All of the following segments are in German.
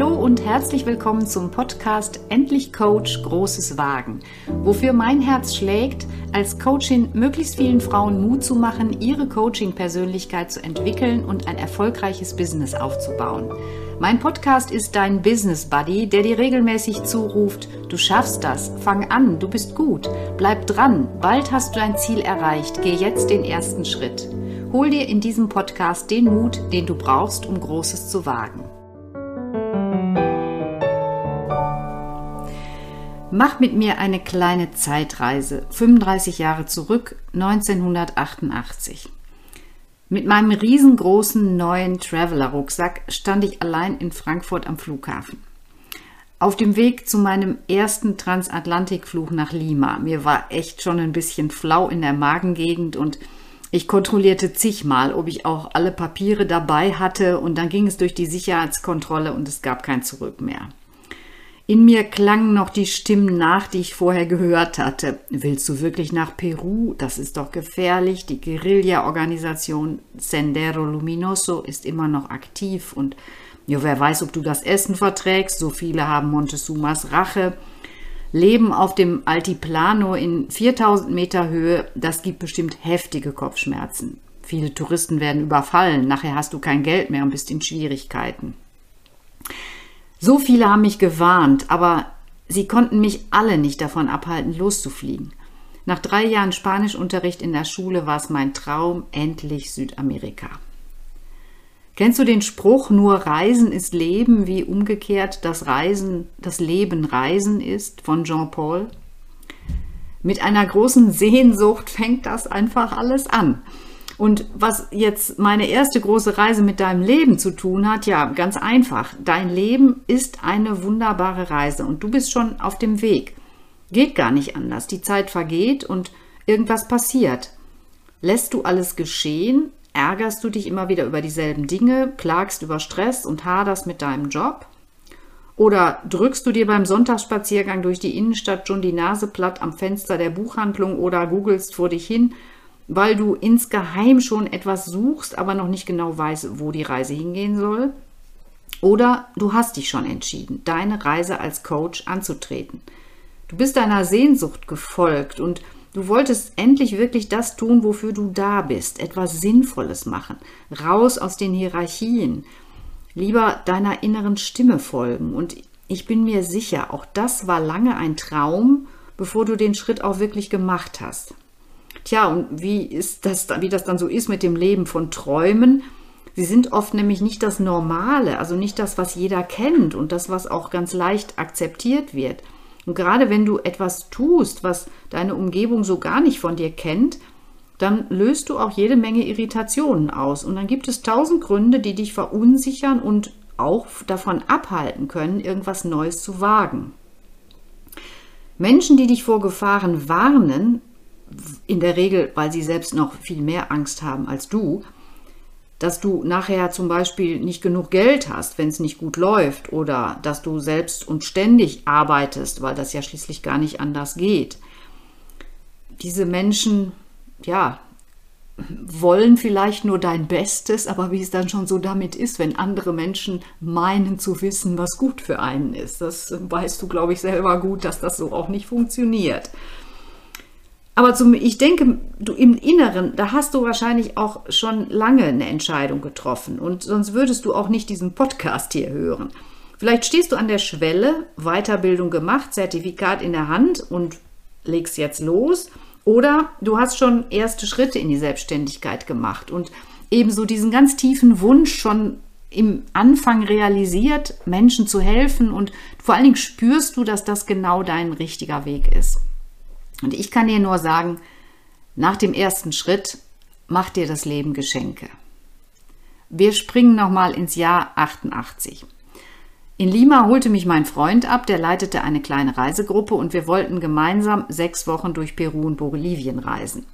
Hallo und herzlich willkommen zum Podcast Endlich Coach Großes Wagen, wofür mein Herz schlägt, als Coachin möglichst vielen Frauen Mut zu machen, ihre Coaching-Persönlichkeit zu entwickeln und ein erfolgreiches Business aufzubauen. Mein Podcast ist dein Business Buddy, der dir regelmäßig zuruft, du schaffst das, fang an, du bist gut, bleib dran, bald hast du dein Ziel erreicht, geh jetzt den ersten Schritt. Hol dir in diesem Podcast den Mut, den du brauchst, um Großes zu wagen. Mach mit mir eine kleine Zeitreise, 35 Jahre zurück, 1988. Mit meinem riesengroßen neuen Traveler-Rucksack stand ich allein in Frankfurt am Flughafen. Auf dem Weg zu meinem ersten Transatlantikflug nach Lima. Mir war echt schon ein bisschen flau in der Magengegend und ich kontrollierte zigmal, ob ich auch alle Papiere dabei hatte und dann ging es durch die Sicherheitskontrolle und es gab kein Zurück mehr. In mir klangen noch die Stimmen nach, die ich vorher gehört hatte. Willst du wirklich nach Peru? Das ist doch gefährlich. Die Guerilla-Organisation Sendero Luminoso ist immer noch aktiv und ja, wer weiß, ob du das Essen verträgst. So viele haben Montezumas Rache. Leben auf dem Altiplano in 4000 Meter Höhe, das gibt bestimmt heftige Kopfschmerzen. Viele Touristen werden überfallen. Nachher hast du kein Geld mehr und bist in Schwierigkeiten. So viele haben mich gewarnt, aber sie konnten mich alle nicht davon abhalten, loszufliegen. Nach drei Jahren Spanischunterricht in der Schule war es mein Traum, endlich Südamerika. Kennst du den Spruch, nur Reisen ist Leben, wie umgekehrt das Reisen, das Leben Reisen ist von Jean Paul? Mit einer großen Sehnsucht fängt das einfach alles an. Und was jetzt meine erste große Reise mit deinem Leben zu tun hat, ja, ganz einfach. Dein Leben ist eine wunderbare Reise und du bist schon auf dem Weg. Geht gar nicht anders. Die Zeit vergeht und irgendwas passiert. Lässt du alles geschehen? Ärgerst du dich immer wieder über dieselben Dinge, klagst über Stress und haderst mit deinem Job? Oder drückst du dir beim Sonntagsspaziergang durch die Innenstadt schon die Nase platt am Fenster der Buchhandlung oder googelst vor dich hin, weil du insgeheim schon etwas suchst, aber noch nicht genau weißt, wo die Reise hingehen soll. Oder du hast dich schon entschieden, deine Reise als Coach anzutreten. Du bist deiner Sehnsucht gefolgt und du wolltest endlich wirklich das tun, wofür du da bist, etwas Sinnvolles machen, raus aus den Hierarchien, lieber deiner inneren Stimme folgen. Und ich bin mir sicher, auch das war lange ein Traum, bevor du den Schritt auch wirklich gemacht hast. Tja, und wie ist das, wie das dann so ist mit dem Leben von Träumen? Sie sind oft nämlich nicht das Normale, also nicht das, was jeder kennt und das, was auch ganz leicht akzeptiert wird. Und gerade wenn du etwas tust, was deine Umgebung so gar nicht von dir kennt, dann löst du auch jede Menge Irritationen aus. Und dann gibt es tausend Gründe, die dich verunsichern und auch davon abhalten können, irgendwas Neues zu wagen. Menschen, die dich vor Gefahren warnen, in der Regel, weil sie selbst noch viel mehr Angst haben als du, dass du nachher zum Beispiel nicht genug Geld hast, wenn es nicht gut läuft, oder dass du selbst und ständig arbeitest, weil das ja schließlich gar nicht anders geht. Diese Menschen, ja, wollen vielleicht nur dein Bestes, aber wie es dann schon so damit ist, wenn andere Menschen meinen zu wissen, was gut für einen ist. Das weißt du, glaube ich, selber gut, dass das so auch nicht funktioniert. Aber zum, ich denke, du im Inneren, da hast du wahrscheinlich auch schon lange eine Entscheidung getroffen und sonst würdest du auch nicht diesen Podcast hier hören. Vielleicht stehst du an der Schwelle, Weiterbildung gemacht, Zertifikat in der Hand und legst jetzt los. Oder du hast schon erste Schritte in die Selbstständigkeit gemacht und ebenso diesen ganz tiefen Wunsch schon im Anfang realisiert, Menschen zu helfen und vor allen Dingen spürst du, dass das genau dein richtiger Weg ist. Und ich kann dir nur sagen, nach dem ersten Schritt mach dir das Leben Geschenke. Wir springen nochmal ins Jahr 88. In Lima holte mich mein Freund ab, der leitete eine kleine Reisegruppe und wir wollten gemeinsam sechs Wochen durch Peru und Bolivien reisen.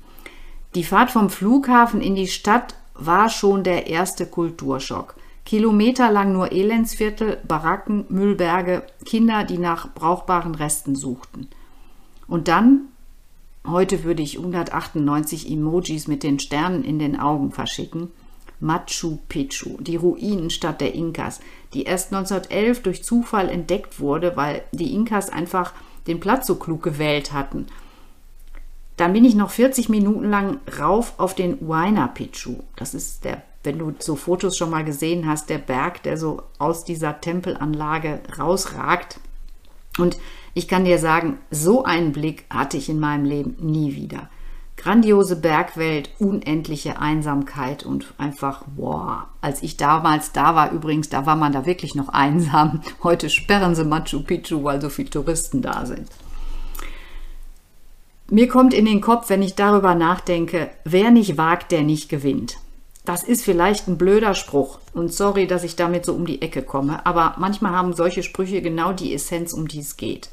Die Fahrt vom Flughafen in die Stadt war schon der erste Kulturschock. Kilometerlang nur Elendsviertel, Baracken, Müllberge, Kinder, die nach brauchbaren Resten suchten. Und dann Heute würde ich 198 Emojis mit den Sternen in den Augen verschicken. Machu Picchu, die Ruinenstadt der Inkas, die erst 1911 durch Zufall entdeckt wurde, weil die Inkas einfach den Platz so klug gewählt hatten. Dann bin ich noch 40 Minuten lang rauf auf den Huayna Picchu. Das ist der, wenn du so Fotos schon mal gesehen hast, der Berg, der so aus dieser Tempelanlage rausragt. Und ich kann dir sagen, so einen Blick hatte ich in meinem Leben nie wieder. Grandiose Bergwelt, unendliche Einsamkeit und einfach, wow. Als ich damals da war, übrigens, da war man da wirklich noch einsam. Heute sperren sie Machu Picchu, weil so viele Touristen da sind. Mir kommt in den Kopf, wenn ich darüber nachdenke, wer nicht wagt, der nicht gewinnt. Das ist vielleicht ein blöder Spruch und sorry, dass ich damit so um die Ecke komme, aber manchmal haben solche Sprüche genau die Essenz, um die es geht.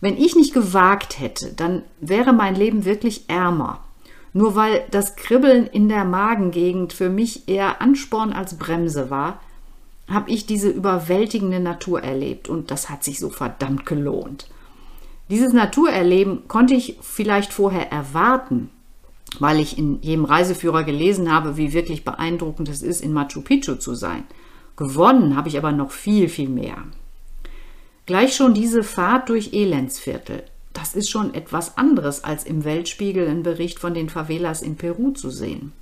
Wenn ich nicht gewagt hätte, dann wäre mein Leben wirklich ärmer. Nur weil das Kribbeln in der Magengegend für mich eher Ansporn als Bremse war, habe ich diese überwältigende Natur erlebt und das hat sich so verdammt gelohnt. Dieses Naturerleben konnte ich vielleicht vorher erwarten, weil ich in jedem Reiseführer gelesen habe, wie wirklich beeindruckend es ist, in Machu Picchu zu sein. Gewonnen habe ich aber noch viel, viel mehr. Gleich schon diese Fahrt durch Elendsviertel. Das ist schon etwas anderes, als im Weltspiegel einen Bericht von den Favelas in Peru zu sehen.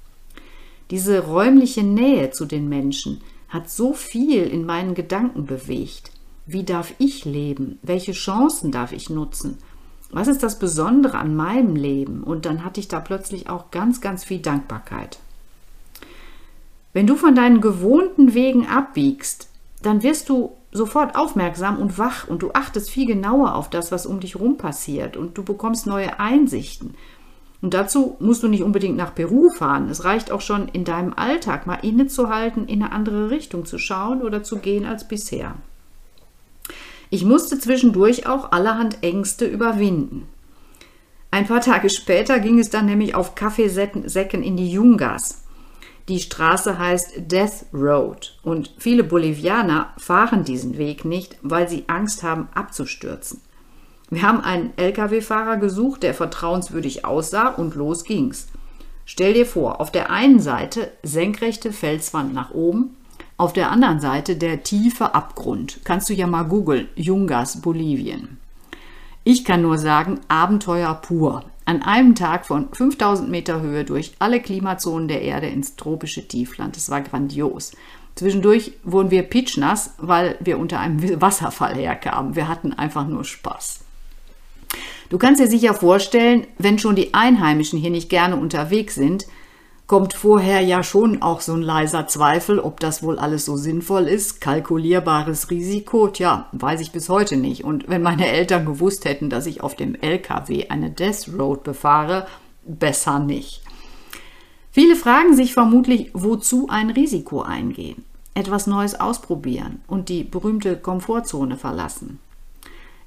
Diese räumliche Nähe zu den Menschen hat so viel in meinen Gedanken bewegt. Wie darf ich leben? Welche Chancen darf ich nutzen? Was ist das Besondere an meinem Leben? Und dann hatte ich da plötzlich auch ganz, ganz viel Dankbarkeit. Wenn du von deinen gewohnten Wegen abbiegst, dann wirst du sofort aufmerksam und wach und du achtest viel genauer auf das, was um dich rum passiert und du bekommst neue Einsichten. Und dazu musst du nicht unbedingt nach Peru fahren. Es reicht auch schon in deinem Alltag mal innezuhalten, in eine andere Richtung zu schauen oder zu gehen als bisher. Ich musste zwischendurch auch allerhand Ängste überwinden. Ein paar Tage später ging es dann nämlich auf Kaffeesäcken in die Jungas. Die Straße heißt Death Road und viele Bolivianer fahren diesen Weg nicht, weil sie Angst haben abzustürzen. Wir haben einen Lkw-Fahrer gesucht, der vertrauenswürdig aussah und los ging's. Stell dir vor, auf der einen Seite senkrechte Felswand nach oben, auf der anderen Seite der tiefe Abgrund. Kannst du ja mal googeln, Jungas, Bolivien. Ich kann nur sagen, Abenteuer pur an einem Tag von 5000 Meter Höhe durch alle Klimazonen der Erde ins tropische Tiefland. Das war grandios. Zwischendurch wurden wir pitschnass, weil wir unter einem Wasserfall herkamen. Wir hatten einfach nur Spaß. Du kannst dir sicher vorstellen, wenn schon die Einheimischen hier nicht gerne unterwegs sind, kommt vorher ja schon auch so ein leiser Zweifel, ob das wohl alles so sinnvoll ist. Kalkulierbares Risiko, tja, weiß ich bis heute nicht. Und wenn meine Eltern gewusst hätten, dass ich auf dem LKW eine Death Road befahre, besser nicht. Viele fragen sich vermutlich, wozu ein Risiko eingehen, etwas Neues ausprobieren und die berühmte Komfortzone verlassen.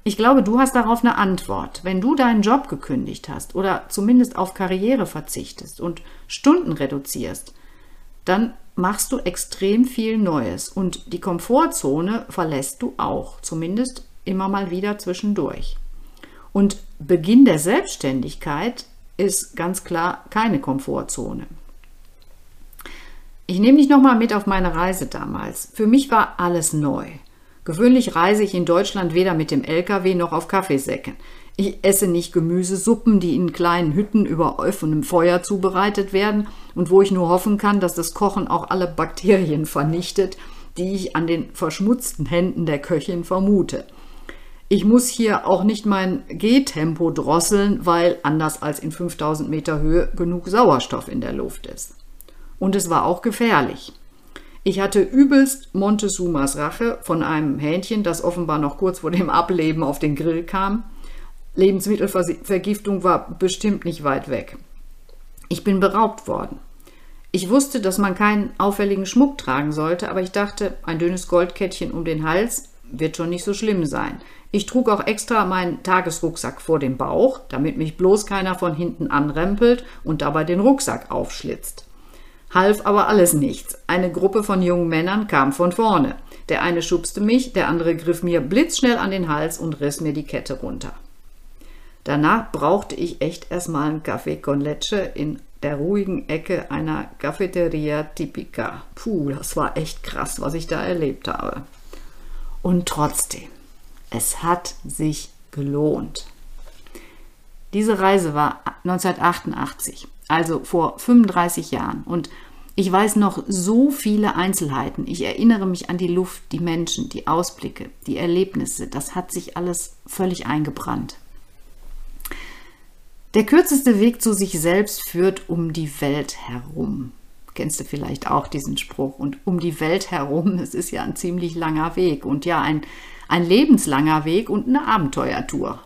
Ich glaube, du hast darauf eine Antwort. Wenn du deinen Job gekündigt hast oder zumindest auf Karriere verzichtest und Stunden reduzierst, dann machst du extrem viel Neues und die Komfortzone verlässt du auch, zumindest immer mal wieder zwischendurch. Und Beginn der Selbstständigkeit ist ganz klar keine Komfortzone. Ich nehme dich nochmal mit auf meine Reise damals. Für mich war alles neu. Gewöhnlich reise ich in Deutschland weder mit dem LKW noch auf Kaffeesäcken. Ich esse nicht Gemüsesuppen, die in kleinen Hütten über offenem Feuer zubereitet werden und wo ich nur hoffen kann, dass das Kochen auch alle Bakterien vernichtet, die ich an den verschmutzten Händen der Köchin vermute. Ich muss hier auch nicht mein Gehtempo drosseln, weil anders als in 5000 Meter Höhe genug Sauerstoff in der Luft ist. Und es war auch gefährlich. Ich hatte übelst Montezumas Rache von einem Hähnchen, das offenbar noch kurz vor dem Ableben auf den Grill kam. Lebensmittelvergiftung war bestimmt nicht weit weg. Ich bin beraubt worden. Ich wusste, dass man keinen auffälligen Schmuck tragen sollte, aber ich dachte, ein dünnes Goldkettchen um den Hals wird schon nicht so schlimm sein. Ich trug auch extra meinen Tagesrucksack vor dem Bauch, damit mich bloß keiner von hinten anrempelt und dabei den Rucksack aufschlitzt half aber alles nichts. Eine Gruppe von jungen Männern kam von vorne. Der eine schubste mich, der andere griff mir blitzschnell an den Hals und riss mir die Kette runter. Danach brauchte ich echt erstmal einen Kaffee con leche in der ruhigen Ecke einer Cafeteria Tipica. Puh, das war echt krass, was ich da erlebt habe. Und trotzdem, es hat sich gelohnt. Diese Reise war 1988, also vor 35 Jahren. Und ich weiß noch so viele Einzelheiten. Ich erinnere mich an die Luft, die Menschen, die Ausblicke, die Erlebnisse. Das hat sich alles völlig eingebrannt. Der kürzeste Weg zu sich selbst führt um die Welt herum. Kennst du vielleicht auch diesen Spruch? Und um die Welt herum, es ist ja ein ziemlich langer Weg und ja, ein, ein lebenslanger Weg und eine Abenteuertour.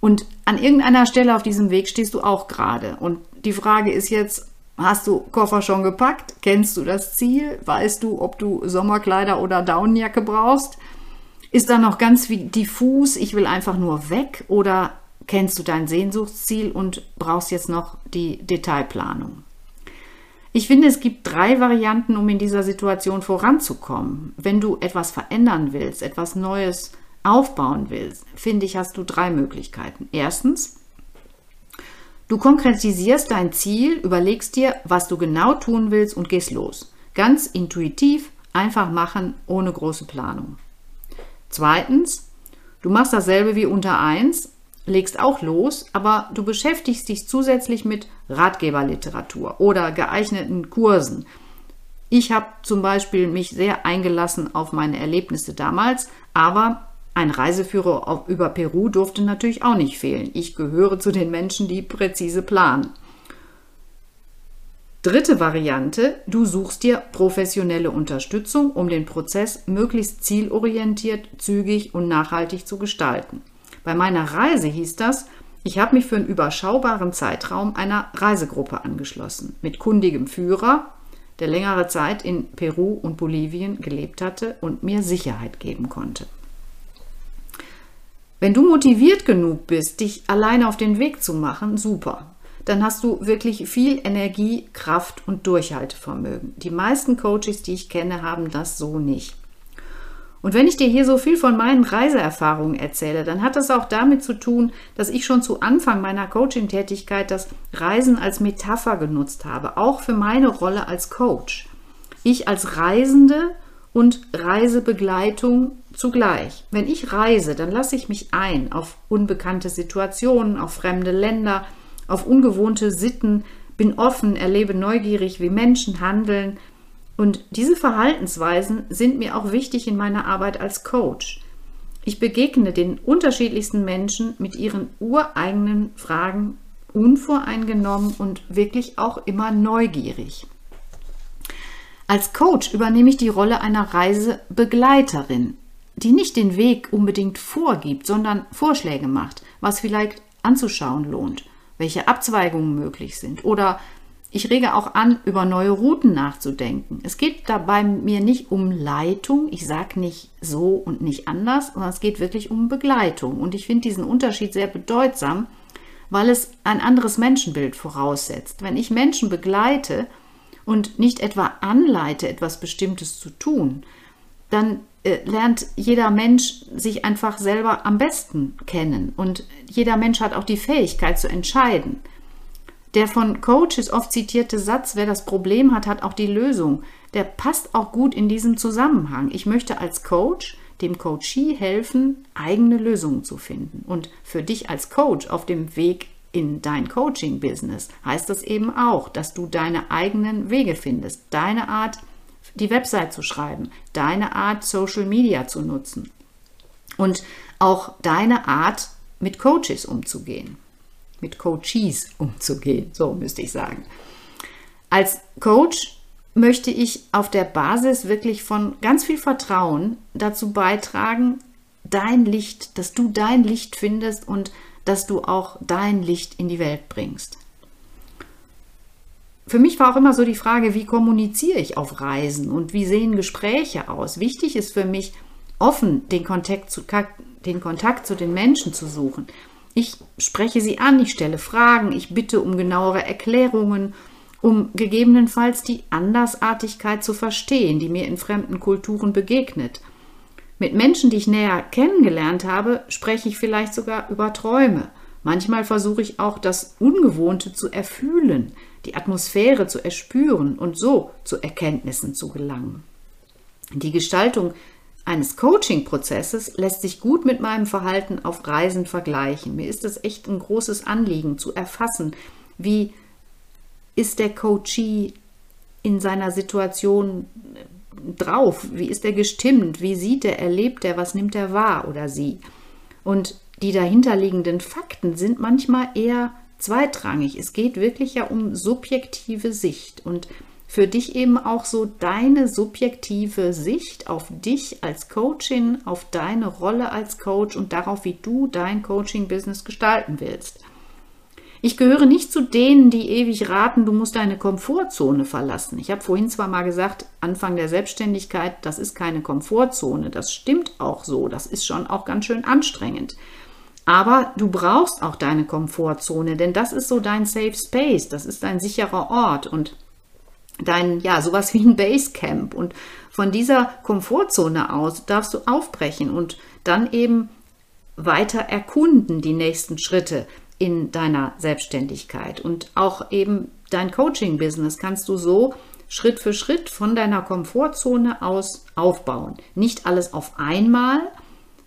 Und an irgendeiner Stelle auf diesem Weg stehst du auch gerade. Und die Frage ist jetzt, hast du Koffer schon gepackt? Kennst du das Ziel? Weißt du, ob du Sommerkleider oder Daunenjacke brauchst? Ist da noch ganz diffus, ich will einfach nur weg? Oder kennst du dein Sehnsuchtsziel und brauchst jetzt noch die Detailplanung. Ich finde, es gibt drei Varianten, um in dieser Situation voranzukommen. Wenn du etwas verändern willst, etwas Neues aufbauen willst, finde ich, hast du drei Möglichkeiten. Erstens, du konkretisierst dein Ziel, überlegst dir, was du genau tun willst und gehst los. Ganz intuitiv, einfach machen, ohne große Planung. Zweitens, du machst dasselbe wie unter 1, legst auch los, aber du beschäftigst dich zusätzlich mit Ratgeberliteratur oder geeigneten Kursen. Ich habe zum Beispiel mich sehr eingelassen auf meine Erlebnisse damals, aber ein Reiseführer über Peru durfte natürlich auch nicht fehlen. Ich gehöre zu den Menschen, die präzise planen. Dritte Variante, du suchst dir professionelle Unterstützung, um den Prozess möglichst zielorientiert, zügig und nachhaltig zu gestalten. Bei meiner Reise hieß das, ich habe mich für einen überschaubaren Zeitraum einer Reisegruppe angeschlossen, mit kundigem Führer, der längere Zeit in Peru und Bolivien gelebt hatte und mir Sicherheit geben konnte. Wenn du motiviert genug bist, dich alleine auf den Weg zu machen, super. Dann hast du wirklich viel Energie, Kraft und Durchhaltevermögen. Die meisten Coaches, die ich kenne, haben das so nicht. Und wenn ich dir hier so viel von meinen Reiseerfahrungen erzähle, dann hat das auch damit zu tun, dass ich schon zu Anfang meiner Coaching-Tätigkeit das Reisen als Metapher genutzt habe, auch für meine Rolle als Coach. Ich als Reisende und Reisebegleitung zugleich. Wenn ich reise, dann lasse ich mich ein auf unbekannte Situationen, auf fremde Länder, auf ungewohnte Sitten, bin offen, erlebe neugierig, wie Menschen handeln, und diese Verhaltensweisen sind mir auch wichtig in meiner Arbeit als Coach. Ich begegne den unterschiedlichsten Menschen mit ihren ureigenen Fragen unvoreingenommen und wirklich auch immer neugierig. Als Coach übernehme ich die Rolle einer Reisebegleiterin, die nicht den Weg unbedingt vorgibt, sondern Vorschläge macht, was vielleicht anzuschauen lohnt, welche Abzweigungen möglich sind oder ich rege auch an, über neue Routen nachzudenken. Es geht dabei mir nicht um Leitung. Ich sage nicht so und nicht anders, sondern es geht wirklich um Begleitung. Und ich finde diesen Unterschied sehr bedeutsam, weil es ein anderes Menschenbild voraussetzt. Wenn ich Menschen begleite und nicht etwa anleite, etwas Bestimmtes zu tun, dann äh, lernt jeder Mensch sich einfach selber am besten kennen. Und jeder Mensch hat auch die Fähigkeit zu entscheiden. Der von Coaches oft zitierte Satz, wer das Problem hat, hat auch die Lösung, der passt auch gut in diesem Zusammenhang. Ich möchte als Coach dem Coachee helfen, eigene Lösungen zu finden. Und für dich als Coach auf dem Weg in dein Coaching-Business heißt das eben auch, dass du deine eigenen Wege findest, deine Art, die Website zu schreiben, deine Art, Social Media zu nutzen und auch deine Art, mit Coaches umzugehen mit Coaches umzugehen, so müsste ich sagen. Als Coach möchte ich auf der Basis wirklich von ganz viel Vertrauen dazu beitragen, dein Licht, dass du dein Licht findest und dass du auch dein Licht in die Welt bringst. Für mich war auch immer so die Frage, wie kommuniziere ich auf Reisen und wie sehen Gespräche aus? Wichtig ist für mich, offen den Kontakt zu, den Kontakt zu den Menschen zu suchen. Ich spreche sie an, ich stelle Fragen, ich bitte um genauere Erklärungen, um gegebenenfalls die Andersartigkeit zu verstehen, die mir in fremden Kulturen begegnet. Mit Menschen, die ich näher kennengelernt habe, spreche ich vielleicht sogar über Träume. Manchmal versuche ich auch das Ungewohnte zu erfühlen, die Atmosphäre zu erspüren und so zu Erkenntnissen zu gelangen. Die Gestaltung eines Coaching-Prozesses lässt sich gut mit meinem Verhalten auf Reisen vergleichen. Mir ist es echt ein großes Anliegen zu erfassen, wie ist der Coachee in seiner Situation drauf, wie ist er gestimmt, wie sieht er, erlebt er, was nimmt er wahr oder sie. Und die dahinterliegenden Fakten sind manchmal eher zweitrangig. Es geht wirklich ja um subjektive Sicht und für dich eben auch so deine subjektive Sicht auf dich als Coachin, auf deine Rolle als Coach und darauf, wie du dein Coaching-Business gestalten willst. Ich gehöre nicht zu denen, die ewig raten, du musst deine Komfortzone verlassen. Ich habe vorhin zwar mal gesagt, Anfang der Selbstständigkeit, das ist keine Komfortzone. Das stimmt auch so. Das ist schon auch ganz schön anstrengend. Aber du brauchst auch deine Komfortzone, denn das ist so dein Safe Space. Das ist dein sicherer Ort. Und dein, ja, sowas wie ein Basecamp. Und von dieser Komfortzone aus darfst du aufbrechen und dann eben weiter erkunden die nächsten Schritte in deiner Selbstständigkeit. Und auch eben dein Coaching-Business kannst du so Schritt für Schritt von deiner Komfortzone aus aufbauen. Nicht alles auf einmal,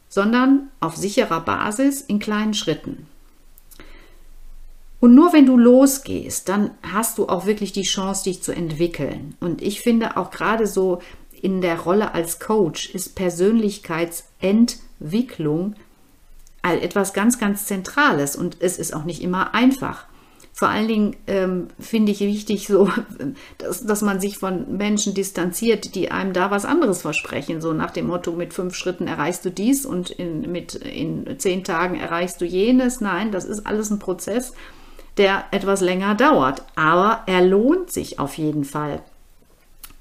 sondern auf sicherer Basis in kleinen Schritten. Und nur wenn du losgehst, dann hast du auch wirklich die Chance, dich zu entwickeln. Und ich finde auch gerade so in der Rolle als Coach ist Persönlichkeitsentwicklung etwas ganz, ganz Zentrales und es ist auch nicht immer einfach. Vor allen Dingen ähm, finde ich wichtig, so, dass, dass man sich von Menschen distanziert, die einem da was anderes versprechen. So nach dem Motto, mit fünf Schritten erreichst du dies und in, mit, in zehn Tagen erreichst du jenes. Nein, das ist alles ein Prozess der etwas länger dauert. Aber er lohnt sich auf jeden Fall.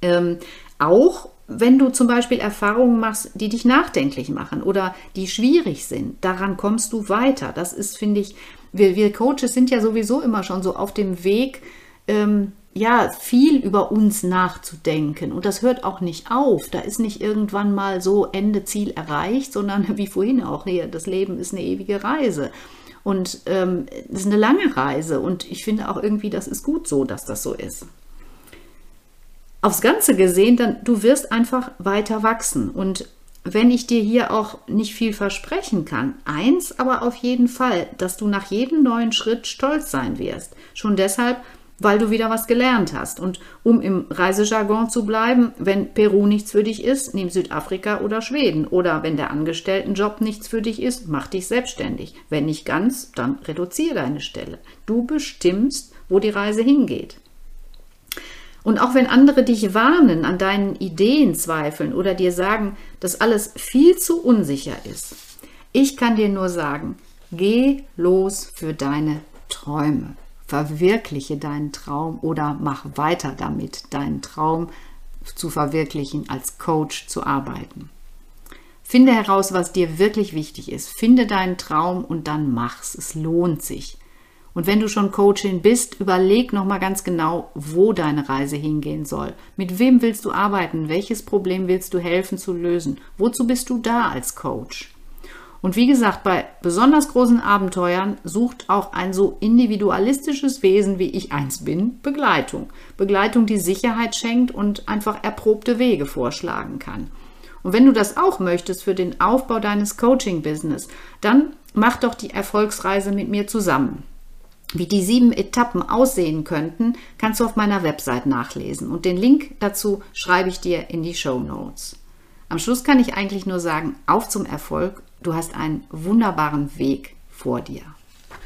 Ähm, auch wenn du zum Beispiel Erfahrungen machst, die dich nachdenklich machen oder die schwierig sind, daran kommst du weiter. Das ist, finde ich, wir, wir Coaches sind ja sowieso immer schon so auf dem Weg, ähm, ja, viel über uns nachzudenken. Und das hört auch nicht auf. Da ist nicht irgendwann mal so Ende Ziel erreicht, sondern wie vorhin auch hier, das Leben ist eine ewige Reise. Und ähm, das ist eine lange Reise und ich finde auch irgendwie, das ist gut so, dass das so ist. Aufs Ganze gesehen, dann du wirst einfach weiter wachsen. Und wenn ich dir hier auch nicht viel versprechen kann, eins aber auf jeden Fall, dass du nach jedem neuen Schritt stolz sein wirst. Schon deshalb, weil du wieder was gelernt hast. Und um im Reisejargon zu bleiben, wenn Peru nichts für dich ist, nimm Südafrika oder Schweden. Oder wenn der Angestelltenjob nichts für dich ist, mach dich selbstständig. Wenn nicht ganz, dann reduziere deine Stelle. Du bestimmst, wo die Reise hingeht. Und auch wenn andere dich warnen, an deinen Ideen zweifeln oder dir sagen, dass alles viel zu unsicher ist, ich kann dir nur sagen, geh los für deine Träume verwirkliche deinen Traum oder mach weiter damit, deinen Traum zu verwirklichen, als Coach zu arbeiten. Finde heraus, was dir wirklich wichtig ist. Finde deinen Traum und dann mach's. Es lohnt sich. Und wenn du schon Coachin bist, überleg nochmal ganz genau, wo deine Reise hingehen soll. Mit wem willst du arbeiten? Welches Problem willst du helfen zu lösen? Wozu bist du da als Coach? Und wie gesagt, bei besonders großen Abenteuern sucht auch ein so individualistisches Wesen wie ich eins bin Begleitung. Begleitung, die Sicherheit schenkt und einfach erprobte Wege vorschlagen kann. Und wenn du das auch möchtest für den Aufbau deines Coaching-Business, dann mach doch die Erfolgsreise mit mir zusammen. Wie die sieben Etappen aussehen könnten, kannst du auf meiner Website nachlesen und den Link dazu schreibe ich dir in die Show Notes. Am Schluss kann ich eigentlich nur sagen, auf zum Erfolg Du hast einen wunderbaren Weg vor dir.